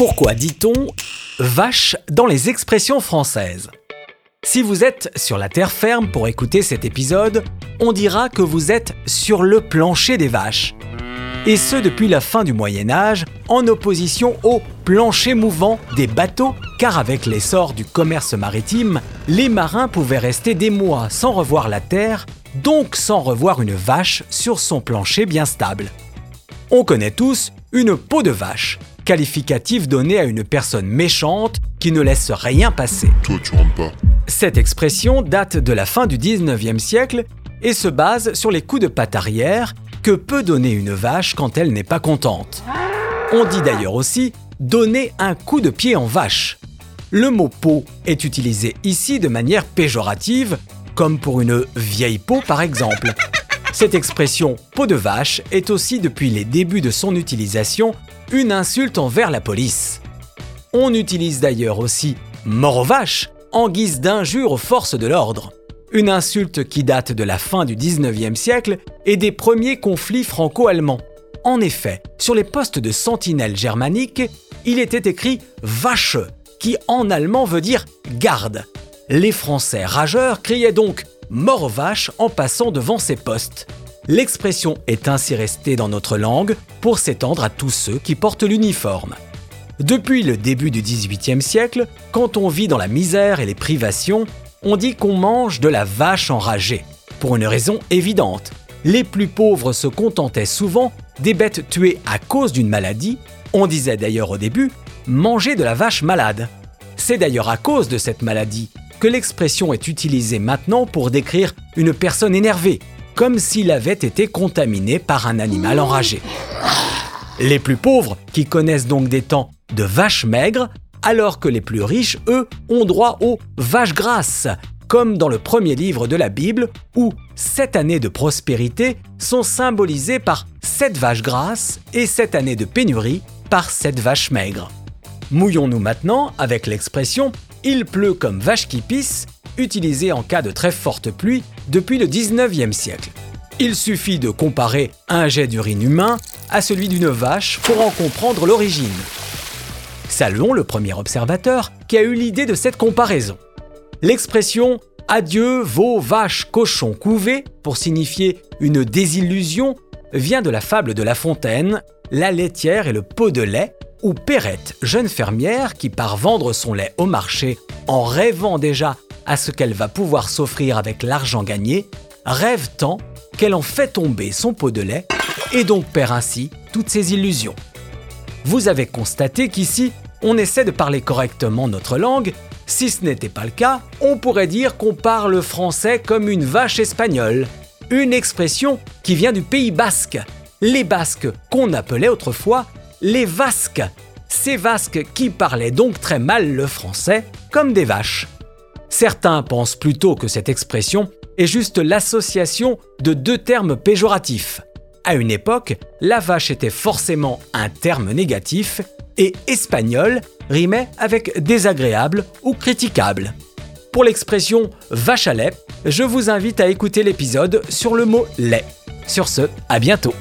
Pourquoi dit-on vache dans les expressions françaises? Si vous êtes sur la terre ferme pour écouter cet épisode, on dira que vous êtes sur le plancher des vaches. Et ce depuis la fin du Moyen Âge, en opposition au plancher mouvant des bateaux, car avec l'essor du commerce maritime, les marins pouvaient rester des mois sans revoir la terre, donc sans revoir une vache sur son plancher bien stable. On connaît tous une peau de vache, qualificatif donné à une personne méchante qui ne laisse rien passer. Toi, tu rentres pas. Cette expression date de la fin du 19e siècle et se base sur les coups de patte arrière que peut donner une vache quand elle n'est pas contente. On dit d'ailleurs aussi donner un coup de pied en vache. Le mot peau est utilisé ici de manière péjorative, comme pour une vieille peau par exemple. Cette expression peau de vache est aussi depuis les débuts de son utilisation une insulte envers la police. On utilise d'ailleurs aussi mort aux en guise d'injure aux forces de l'ordre. Une insulte qui date de la fin du 19e siècle et des premiers conflits franco-allemands. En effet, sur les postes de sentinelle germanique, il était écrit vache, qui en allemand veut dire garde. Les Français rageurs criaient donc mort aux en passant devant ces postes. L'expression est ainsi restée dans notre langue pour s'étendre à tous ceux qui portent l'uniforme. Depuis le début du XVIIIe siècle, quand on vit dans la misère et les privations, on dit qu'on mange de la vache enragée, pour une raison évidente. Les plus pauvres se contentaient souvent des bêtes tuées à cause d'une maladie, on disait d'ailleurs au début manger de la vache malade. C'est d'ailleurs à cause de cette maladie que l'expression est utilisée maintenant pour décrire une personne énervée, comme s'il avait été contaminé par un animal enragé. Les plus pauvres, qui connaissent donc des temps de vaches maigres, alors que les plus riches, eux, ont droit aux vaches grasses, comme dans le premier livre de la Bible, où sept années de prospérité sont symbolisées par sept vaches grasses et sept années de pénurie par sept vaches maigres. Mouillons-nous maintenant avec l'expression il pleut comme vache qui pisse, utilisée en cas de très forte pluie depuis le 19e siècle. Il suffit de comparer un jet d'urine humain à celui d'une vache pour en comprendre l'origine. Saluons le premier observateur qui a eu l'idée de cette comparaison. L'expression Adieu vos vaches cochons couvés pour signifier une désillusion vient de la fable de La Fontaine, La laitière et le pot de lait, où Perrette, jeune fermière qui part vendre son lait au marché en rêvant déjà à ce qu'elle va pouvoir s'offrir avec l'argent gagné, rêve tant qu'elle en fait tomber son pot de lait et donc perd ainsi toutes ses illusions. Vous avez constaté qu'ici, on essaie de parler correctement notre langue. Si ce n'était pas le cas, on pourrait dire qu'on parle français comme une vache espagnole. Une expression qui vient du Pays basque. Les Basques qu'on appelait autrefois les Vasques. Ces Vasques qui parlaient donc très mal le français comme des vaches. Certains pensent plutôt que cette expression est juste l'association de deux termes péjoratifs. À une époque, la vache était forcément un terme négatif et espagnol rimait avec désagréable ou critiquable. Pour l'expression vache à lait, je vous invite à écouter l'épisode sur le mot lait. Sur ce, à bientôt